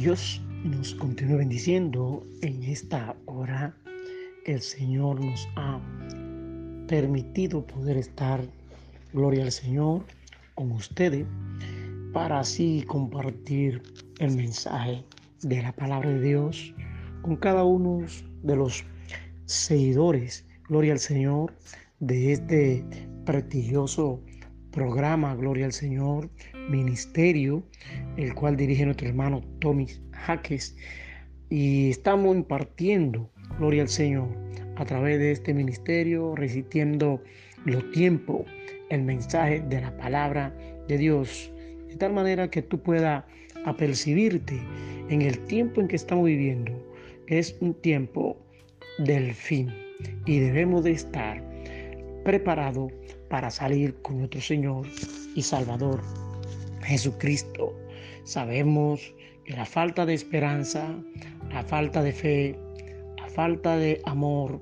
Dios nos continúe bendiciendo en esta hora. El Señor nos ha permitido poder estar, gloria al Señor, con ustedes para así compartir el mensaje de la palabra de Dios con cada uno de los seguidores, gloria al Señor, de este prestigioso programa, gloria al Señor, ministerio, el cual dirige nuestro hermano Tommy Jaques. Y estamos impartiendo, gloria al Señor, a través de este ministerio, resistiendo los tiempos, el mensaje de la palabra de Dios, de tal manera que tú puedas apercibirte en el tiempo en que estamos viviendo, es un tiempo del fin y debemos de estar preparados para salir con nuestro Señor y Salvador Jesucristo. Sabemos que la falta de esperanza, la falta de fe, la falta de amor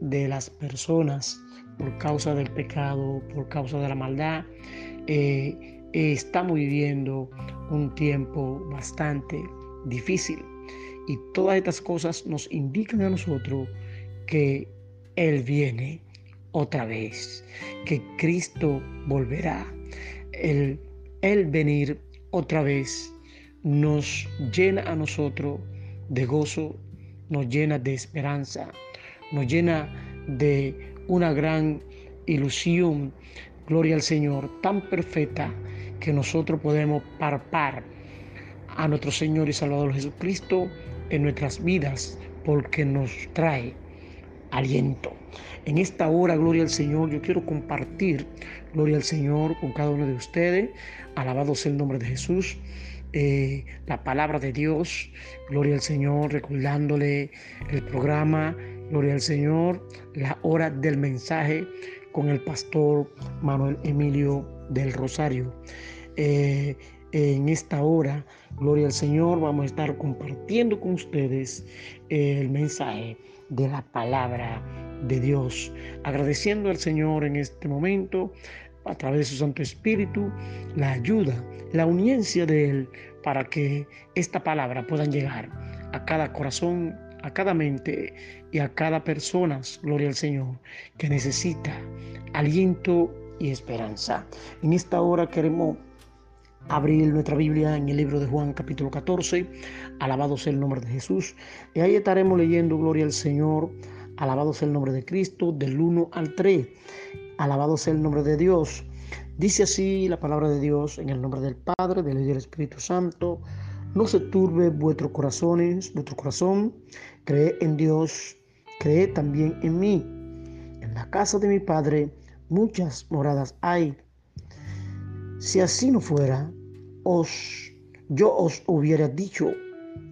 de las personas por causa del pecado, por causa de la maldad, eh, estamos viviendo un tiempo bastante difícil. Y todas estas cosas nos indican a nosotros que Él viene otra vez, que Cristo volverá. El, el venir otra vez nos llena a nosotros de gozo, nos llena de esperanza, nos llena de una gran ilusión, gloria al Señor, tan perfecta que nosotros podemos parpar a nuestro Señor y Salvador Jesucristo en nuestras vidas porque nos trae aliento. En esta hora, gloria al Señor, yo quiero compartir, gloria al Señor, con cada uno de ustedes. Alabado sea el nombre de Jesús. Eh, la palabra de Dios, gloria al Señor, recordándole el programa, gloria al Señor, la hora del mensaje con el pastor Manuel Emilio del Rosario. Eh, en esta hora, gloria al Señor, vamos a estar compartiendo con ustedes el mensaje de la palabra de Dios. Agradeciendo al Señor en este momento, a través de su Santo Espíritu, la ayuda, la uniencia de Él para que esta palabra pueda llegar a cada corazón, a cada mente y a cada persona, gloria al Señor, que necesita aliento y esperanza. En esta hora queremos abrir nuestra Biblia en el libro de Juan capítulo 14. Alabado sea el nombre de Jesús. Y ahí estaremos leyendo Gloria al Señor. Alabado sea el nombre de Cristo del 1 al 3. Alabado sea el nombre de Dios. Dice así la palabra de Dios en el nombre del Padre, del Hijo y del Espíritu Santo. No se turbe vuestros corazones, vuestro corazón. Cree en Dios, cree también en mí. En la casa de mi Padre muchas moradas hay. Si así no fuera, os, yo os hubiera dicho,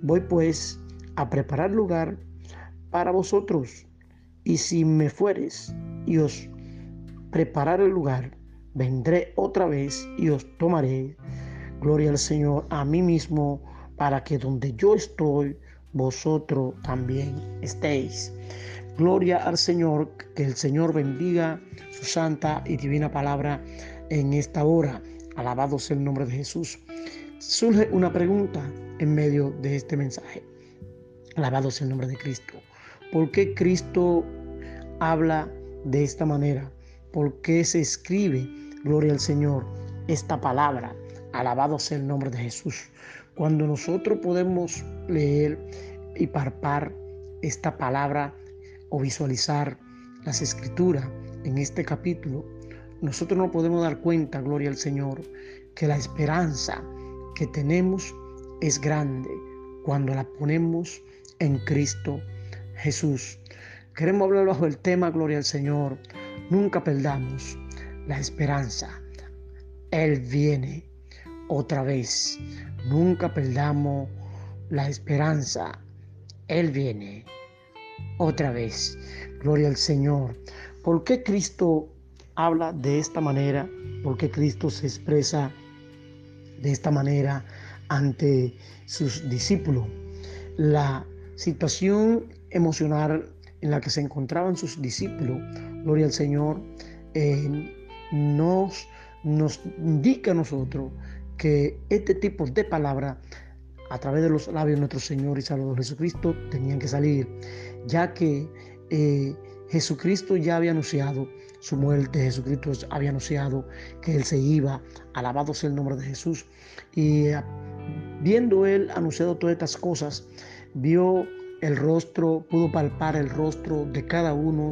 voy pues a preparar lugar para vosotros. Y si me fueres y os preparar el lugar, vendré otra vez y os tomaré, gloria al Señor, a mí mismo, para que donde yo estoy, vosotros también estéis. Gloria al Señor, que el Señor bendiga su santa y divina palabra en esta hora. Alabado sea el nombre de Jesús. Surge una pregunta en medio de este mensaje. Alabado sea el nombre de Cristo. ¿Por qué Cristo habla de esta manera? ¿Por qué se escribe, gloria al Señor, esta palabra? Alabado sea el nombre de Jesús. Cuando nosotros podemos leer y parpar esta palabra o visualizar las escrituras en este capítulo, nosotros no podemos dar cuenta, gloria al Señor, que la esperanza que tenemos es grande cuando la ponemos en Cristo Jesús. Queremos hablar bajo el tema, gloria al Señor. Nunca perdamos la esperanza. Él viene otra vez. Nunca perdamos la esperanza. Él viene otra vez. Gloria al Señor. ¿Por qué Cristo habla de esta manera, porque Cristo se expresa de esta manera ante sus discípulos. La situación emocional en la que se encontraban sus discípulos, gloria al Señor, eh, nos, nos indica a nosotros que este tipo de palabra a través de los labios de nuestro Señor y Salvador Jesucristo tenían que salir, ya que eh, Jesucristo ya había anunciado su muerte, Jesucristo había anunciado que Él se iba, alabado sea el nombre de Jesús. Y ah, viendo Él anunciado todas estas cosas, vio el rostro, pudo palpar el rostro de cada uno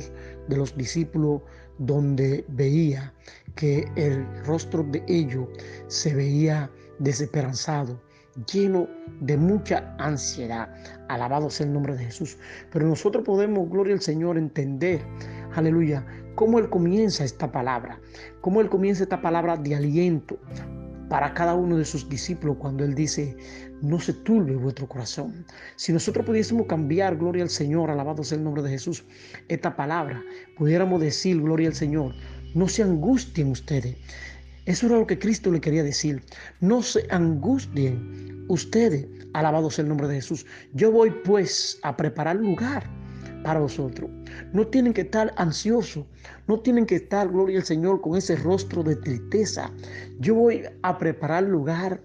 de los discípulos donde veía que el rostro de ellos se veía desesperanzado, lleno de mucha ansiedad. Alabado sea el nombre de Jesús. Pero nosotros podemos, gloria al Señor, entender, aleluya, cómo Él comienza esta palabra, cómo Él comienza esta palabra de aliento para cada uno de sus discípulos cuando Él dice, no se turbe vuestro corazón. Si nosotros pudiésemos cambiar, gloria al Señor, alabado sea el nombre de Jesús, esta palabra, pudiéramos decir, gloria al Señor, no se angustien ustedes. Eso era lo que Cristo le quería decir. No se angustien ustedes, alabado sea el nombre de Jesús. Yo voy pues a preparar lugar para vosotros. No tienen que estar ansiosos, no tienen que estar, gloria al Señor, con ese rostro de tristeza. Yo voy a preparar lugar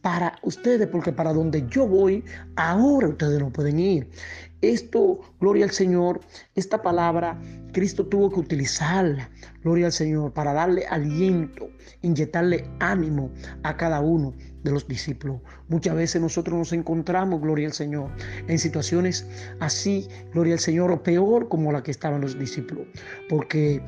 para ustedes, porque para donde yo voy, ahora ustedes no pueden ir. Esto, gloria al Señor, esta palabra, Cristo tuvo que utilizarla, gloria al Señor, para darle aliento, inyectarle ánimo a cada uno de los discípulos. Muchas veces nosotros nos encontramos, gloria al Señor, en situaciones así, gloria al Señor, o peor como la que estaban los discípulos, porque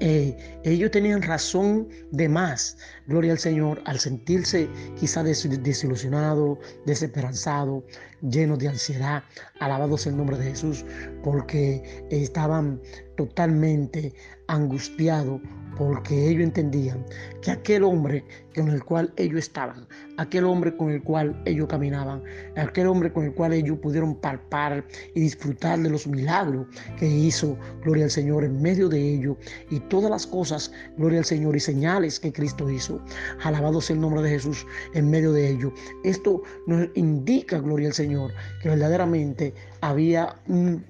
eh, ellos tenían razón de más, gloria al Señor, al sentirse quizá desilusionado, desesperanzado, lleno de ansiedad. Alabados el nombre de Jesús, porque estaban totalmente angustiados porque ellos entendían que aquel hombre con el cual ellos estaban, aquel hombre con el cual ellos caminaban, aquel hombre con el cual ellos pudieron palpar y disfrutar de los milagros que hizo, gloria al Señor, en medio de ellos y todas las cosas, gloria al Señor, y señales que Cristo hizo. Alabado sea el nombre de Jesús en medio de ellos. Esto nos indica, gloria al Señor, que verdaderamente había un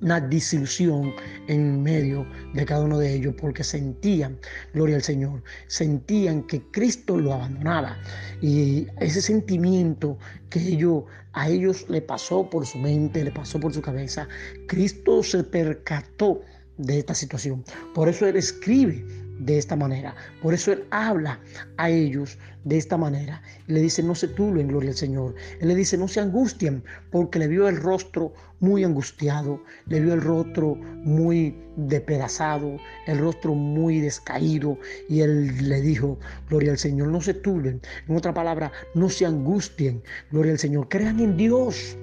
una disilusión en medio de cada uno de ellos porque sentían, gloria al Señor, sentían que Cristo lo abandonaba y ese sentimiento que ellos, a ellos le pasó por su mente, le pasó por su cabeza, Cristo se percató de esta situación. Por eso Él escribe de esta manera. Por eso Él habla a ellos de esta manera. Le dice, no se turben, gloria al Señor. Él le dice, no se angustien, porque le vio el rostro muy angustiado, le vio el rostro muy despedazado, el rostro muy descaído. Y Él le dijo, gloria al Señor, no se turben. En otra palabra, no se angustien, gloria al Señor. Crean en Dios.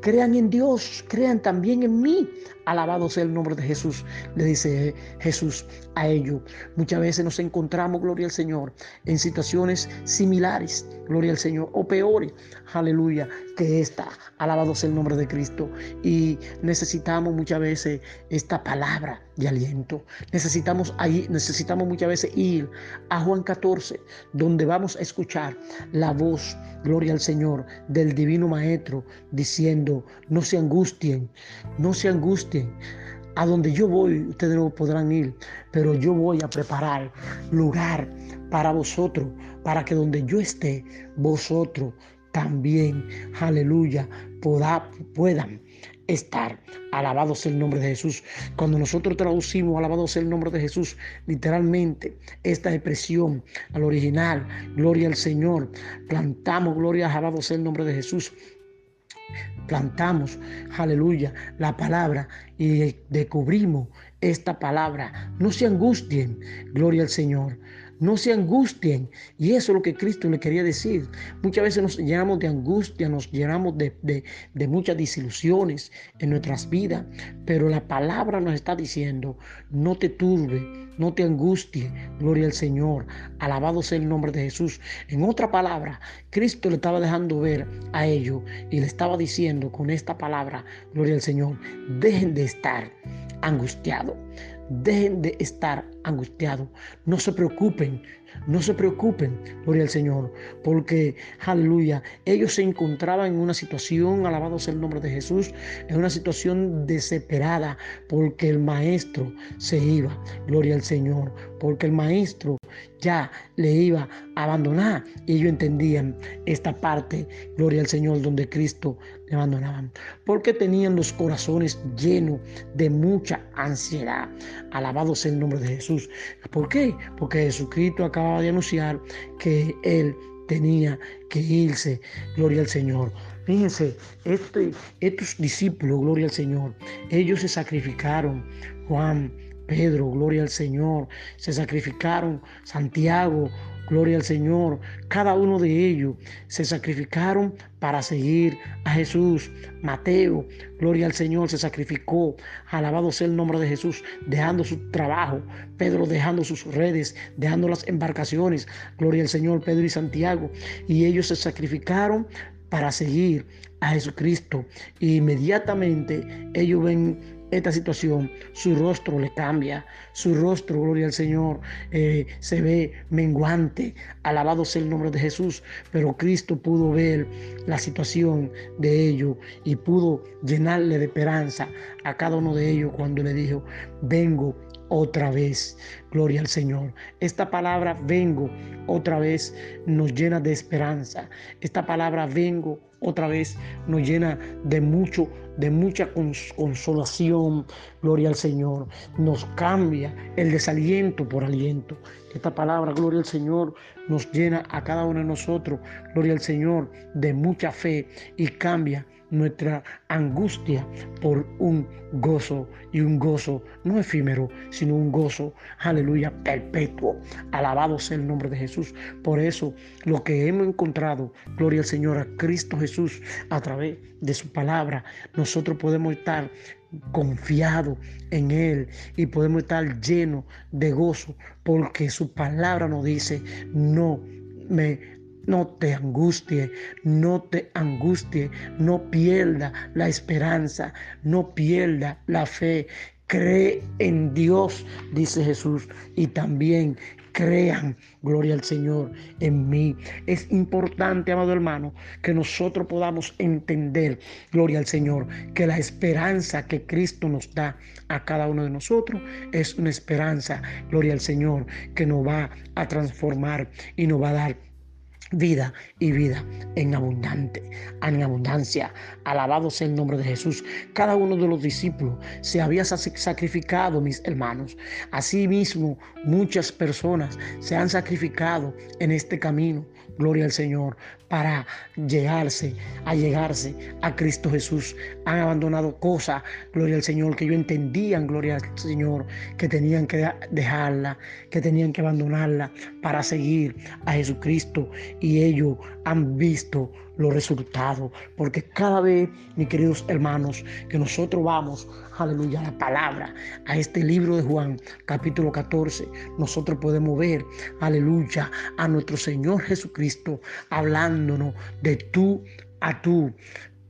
Crean en Dios, crean también en mí. Alabado sea el nombre de Jesús, le dice Jesús a ellos. Muchas veces nos encontramos, gloria al Señor, en situaciones similares, gloria al Señor, o peores, aleluya, que esta. Alabado sea el nombre de Cristo. Y necesitamos muchas veces esta palabra de aliento. Necesitamos, ahí, necesitamos muchas veces ir a Juan 14, donde vamos a escuchar la voz, gloria al Señor, del Divino Maestro, diciendo, no se angustien, no se angustien a donde yo voy, ustedes no podrán ir, pero yo voy a preparar lugar para vosotros, para que donde yo esté, vosotros también, aleluya, puedan estar. Alabado sea el nombre de Jesús. Cuando nosotros traducimos, alabado sea el nombre de Jesús, literalmente esta expresión al original, gloria al Señor, plantamos, gloria, alabado sea el nombre de Jesús plantamos, aleluya, la palabra y descubrimos esta palabra. No se angustien, gloria al Señor. No se angustien. Y eso es lo que Cristo le quería decir. Muchas veces nos llenamos de angustia, nos llenamos de, de, muchas desilusiones en nuestras vidas. Pero la palabra nos está diciendo, no te turbe, no te angustie. Gloria al Señor. Alabado sea el nombre de Jesús. En otra palabra, Cristo le estaba dejando ver a ellos y le estaba diciendo con esta palabra, gloria al Señor, dejen de estar angustiados. Dejen de estar angustiados. No se preocupen, no se preocupen, gloria al Señor, porque, aleluya, ellos se encontraban en una situación, alabado sea el nombre de Jesús, en una situación desesperada, porque el maestro se iba, gloria al Señor, porque el maestro ya le iba a abandonar. Y ellos entendían esta parte, gloria al Señor, donde Cristo le abandonaban. Porque tenían los corazones llenos de mucha ansiedad. Alabado sea el nombre de Jesús. ¿Por qué? Porque Jesucristo acaba de anunciar que Él tenía que irse. Gloria al Señor. Fíjense, este, estos discípulos, gloria al Señor, ellos se sacrificaron. Juan, Pedro, gloria al Señor, se sacrificaron, Santiago, gloria al Señor, cada uno de ellos se sacrificaron para seguir a Jesús. Mateo, gloria al Señor, se sacrificó, alabado sea el nombre de Jesús, dejando su trabajo, Pedro dejando sus redes, dejando las embarcaciones, gloria al Señor, Pedro y Santiago, y ellos se sacrificaron para seguir a Jesucristo. E inmediatamente ellos ven esta situación, su rostro le cambia, su rostro, gloria al Señor, eh, se ve menguante, alabado sea el nombre de Jesús, pero Cristo pudo ver la situación de ellos y pudo llenarle de esperanza a cada uno de ellos cuando le dijo, vengo otra vez. Gloria al Señor. Esta palabra vengo otra vez nos llena de esperanza. Esta palabra vengo otra vez nos llena de mucho de mucha consolación. Gloria al Señor. Nos cambia el desaliento por aliento. Esta palabra, gloria al Señor, nos llena a cada uno de nosotros, gloria al Señor, de mucha fe y cambia nuestra angustia por un gozo y un gozo no efímero, sino un gozo, aleluya, perpetuo. Alabado sea el nombre de Jesús. Por eso lo que hemos encontrado, gloria al Señor, a Cristo Jesús, a través de su palabra, nosotros podemos estar confiados en Él y podemos estar llenos de gozo porque su palabra nos dice, no me no te angustie, no te angustie, no pierda la esperanza, no pierda la fe. Cree en Dios, dice Jesús, y también crean, gloria al Señor, en mí. Es importante, amado hermano, que nosotros podamos entender, gloria al Señor, que la esperanza que Cristo nos da a cada uno de nosotros es una esperanza, gloria al Señor, que nos va a transformar y nos va a dar vida y vida en abundante, en abundancia. Alabado sea el nombre de Jesús. Cada uno de los discípulos se había sacrificado, mis hermanos. Asimismo, muchas personas se han sacrificado en este camino. Gloria al Señor para llegarse, a llegarse a Cristo Jesús. Han abandonado cosas, gloria al Señor, que ellos entendían, gloria al Señor, que tenían que dejarla, que tenían que abandonarla para seguir a Jesucristo. Y ellos han visto los resultados, porque cada vez, mis queridos hermanos, que nosotros vamos, aleluya, a la palabra, a este libro de Juan, capítulo 14, nosotros podemos ver, aleluya, a nuestro Señor Jesucristo hablándonos de tú a tú,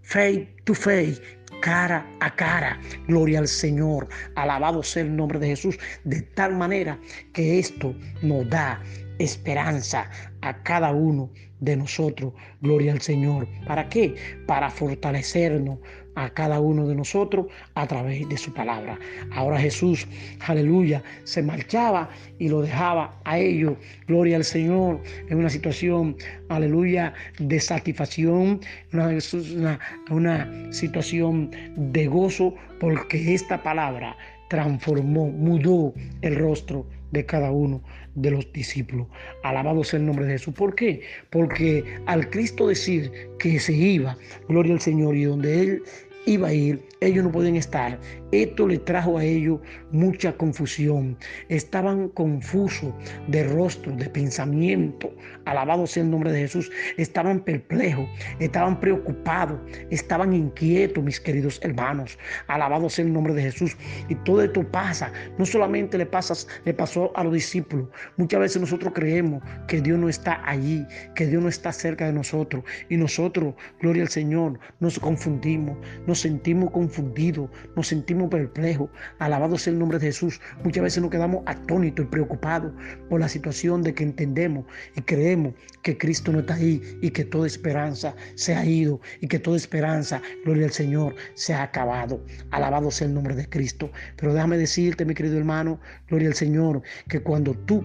fe to fe, cara a cara. Gloria al Señor. Alabado sea el nombre de Jesús. De tal manera que esto nos da esperanza a cada uno de nosotros. Gloria al Señor. ¿Para qué? Para fortalecernos a cada uno de nosotros a través de su palabra. Ahora Jesús, aleluya, se marchaba y lo dejaba a ellos. Gloria al Señor en una situación, aleluya, de satisfacción, una, una situación de gozo, porque esta palabra transformó, mudó el rostro de cada uno de los discípulos. Alabado sea el nombre de Jesús. ¿Por qué? Porque al Cristo decir que se iba, gloria al Señor, y donde Él iba a ir, ellos no podían estar. Esto le trajo a ellos mucha confusión. Estaban confusos de rostro, de pensamiento. Alabado sea el nombre de Jesús. Estaban perplejos, estaban preocupados, estaban inquietos, mis queridos hermanos. Alabado sea el nombre de Jesús. Y todo esto pasa. No solamente le, pasa, le pasó a los discípulos. Muchas veces nosotros creemos que Dios no está allí, que Dios no está cerca de nosotros. Y nosotros, gloria al Señor, nos confundimos, nos sentimos confundidos, nos sentimos perplejos. Alabado sea el nombre de Jesús. Muchas veces nos quedamos atónitos y preocupados por la situación de que entendemos y creemos que Cristo no está ahí y que toda esperanza se ha ido y que toda esperanza, gloria al Señor, se ha acabado. Alabado sea el nombre de Cristo. Pero déjame decirte, mi querido hermano, gloria al Señor, que cuando tú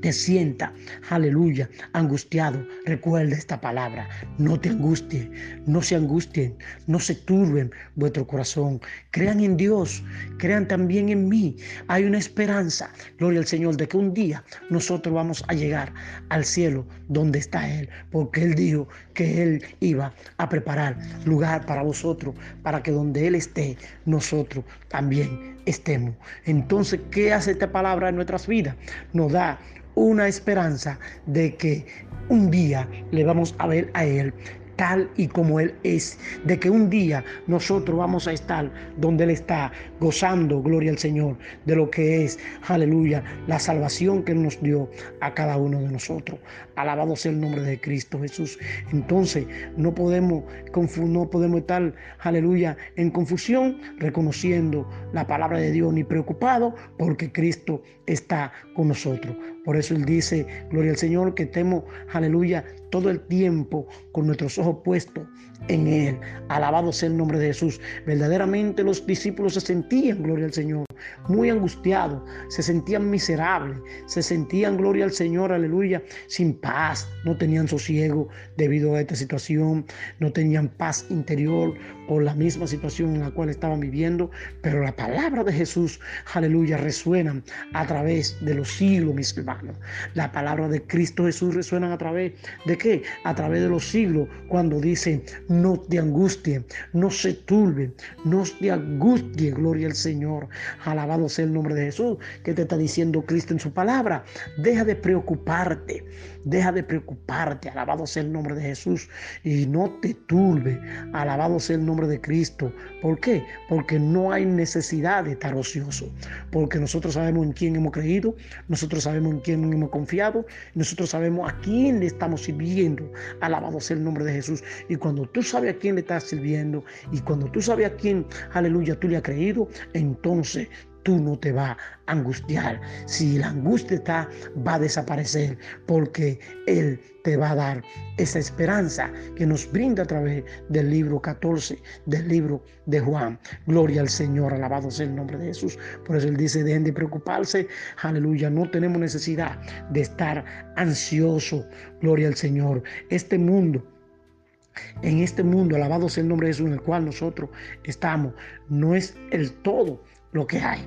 te sienta, aleluya, angustiado, recuerda esta palabra. No te angustie, no se angustien, no se turben vuestro corazón. Crean en Dios, crean también en mí. Hay una esperanza, gloria al Señor, de que un día nosotros vamos a llegar al cielo donde está Él, porque Él dijo que Él iba a preparar lugar para vosotros, para que donde Él esté, nosotros también estemos. Entonces, ¿qué hace esta palabra en nuestras vidas? Nos da una esperanza de que un día le vamos a ver a Él tal y como Él es, de que un día nosotros vamos a estar donde Él está, gozando, gloria al Señor, de lo que es, aleluya, la salvación que nos dio a cada uno de nosotros. Alabado sea el nombre de Cristo Jesús. Entonces, no podemos, no podemos estar, aleluya, en confusión, reconociendo la palabra de Dios, ni preocupado, porque Cristo está con nosotros. Por eso Él dice, gloria al Señor, que estemos, aleluya, todo el tiempo con nuestros ojos puestos en Él. Alabado sea el nombre de Jesús. Verdaderamente los discípulos se sentían, gloria al Señor, muy angustiados, se sentían miserables, se sentían, gloria al Señor, aleluya, sin paz, no tenían sosiego debido a esta situación, no tenían paz interior por la misma situación en la cual estaban viviendo, pero la palabra de Jesús, aleluya, resuena a través de los siglos, mis hermanos. La palabra de Cristo Jesús resuena a través de qué? A través de los siglos, cuando dice, no te angustie, no se turbe, no te angustie, gloria al Señor. Alabado sea el nombre de Jesús, que te está diciendo Cristo en su palabra. Deja de preocuparte, deja de preocuparte, alabado sea el nombre de Jesús, y no te turbe, alabado sea el nombre de Cristo. ¿Por qué? Porque no hay necesidad de estar ocioso, porque nosotros sabemos en quién hemos creído, nosotros sabemos en quién hemos confiado, nosotros sabemos a quién le estamos sirviendo. Alabado sea el nombre de Jesús. Y cuando tú sabes a quién le estás sirviendo y cuando tú sabes a quién, aleluya, tú le has creído, entonces tú no te vas a angustiar. Si la angustia está, va a desaparecer porque Él te va a dar esa esperanza que nos brinda a través del libro 14 del libro de Juan. Gloria al Señor, alabado sea el nombre de Jesús. Por eso Él dice, dejen de preocuparse, aleluya, no tenemos necesidad de estar ansioso. Gloria al Señor. Este mundo en este mundo, alabado sea el nombre de Jesús, en el cual nosotros estamos, no es el todo lo que hay.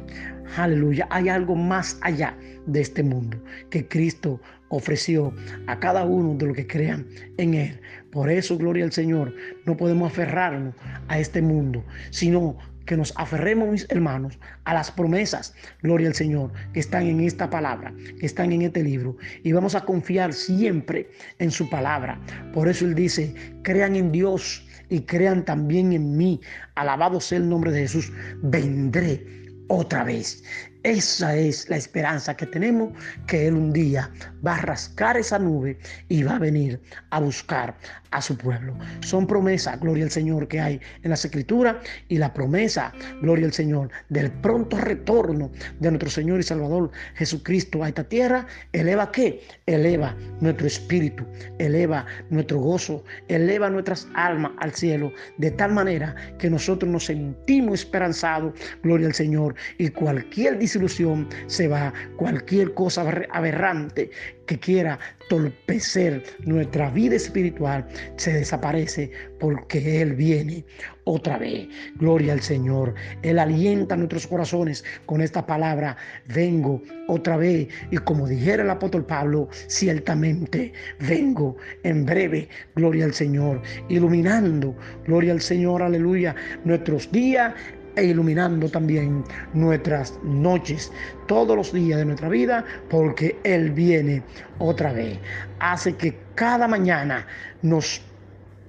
Aleluya, hay algo más allá de este mundo que Cristo ofreció a cada uno de los que crean en Él. Por eso, gloria al Señor, no podemos aferrarnos a este mundo, sino que nos aferremos, mis hermanos, a las promesas, gloria al Señor, que están en esta palabra, que están en este libro. Y vamos a confiar siempre en su palabra. Por eso Él dice, crean en Dios y crean también en mí. Alabado sea el nombre de Jesús. Vendré otra vez. Esa es la esperanza que tenemos, que Él un día va a rascar esa nube y va a venir a buscar a su pueblo. Son promesas, gloria al Señor, que hay en las escrituras y la promesa, gloria al Señor, del pronto retorno de nuestro Señor y Salvador Jesucristo a esta tierra, eleva qué? Eleva nuestro espíritu, eleva nuestro gozo, eleva nuestras almas al cielo, de tal manera que nosotros nos sentimos esperanzados, gloria al Señor, y cualquier ilusión se va, cualquier cosa aberrante que quiera torpecer nuestra vida espiritual se desaparece porque Él viene otra vez. Gloria al Señor. Él alienta nuestros corazones con esta palabra, vengo otra vez. Y como dijera el apóstol Pablo, ciertamente vengo en breve. Gloria al Señor. Iluminando, gloria al Señor, aleluya, nuestros días e iluminando también nuestras noches todos los días de nuestra vida porque Él viene otra vez. Hace que cada mañana nos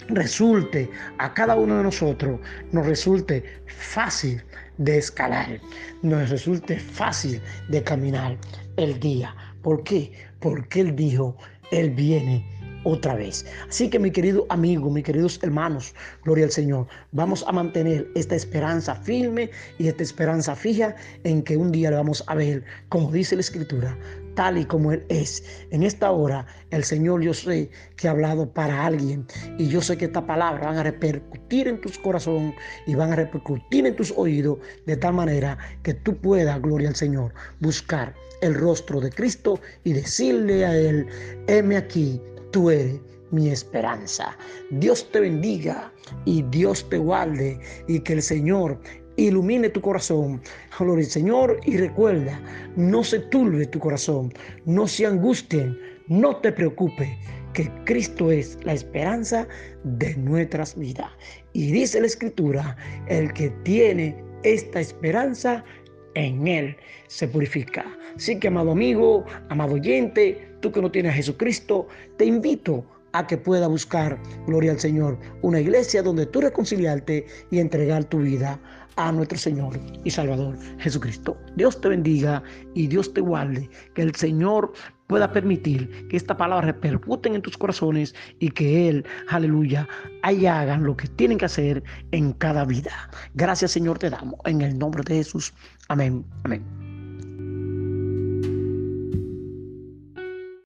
resulte a cada uno de nosotros, nos resulte fácil de escalar, nos resulte fácil de caminar el día. ¿Por qué? Porque Él dijo, Él viene otra vez. Así que mi querido amigo, mis queridos hermanos, gloria al Señor, vamos a mantener esta esperanza firme y esta esperanza fija en que un día le vamos a ver, como dice la Escritura, tal y como Él es. En esta hora, el Señor yo sé que ha hablado para alguien y yo sé que esta palabra van a repercutir en tus corazón y van a repercutir en tus oídos de tal manera que tú puedas, gloria al Señor, buscar el rostro de Cristo y decirle a Él, heme aquí, tú eres mi esperanza. Dios te bendiga y Dios te guarde y que el Señor ilumine tu corazón. Gloria al Señor y recuerda, no se turbe tu corazón, no se angustien, no te preocupes, que Cristo es la esperanza de nuestras vidas. Y dice la Escritura, el que tiene esta esperanza, en Él se purifica. Así que, amado amigo, amado oyente, tú que no tienes a Jesucristo, te invito a que pueda buscar, gloria al Señor, una iglesia donde tú reconciliarte y entregar tu vida a nuestro Señor y Salvador Jesucristo. Dios te bendiga y Dios te guarde. Que el Señor pueda permitir que esta palabra repercuten en tus corazones y que Él, aleluya, ahí hagan lo que tienen que hacer en cada vida. Gracias Señor te damos en el nombre de Jesús. I mean, I mean,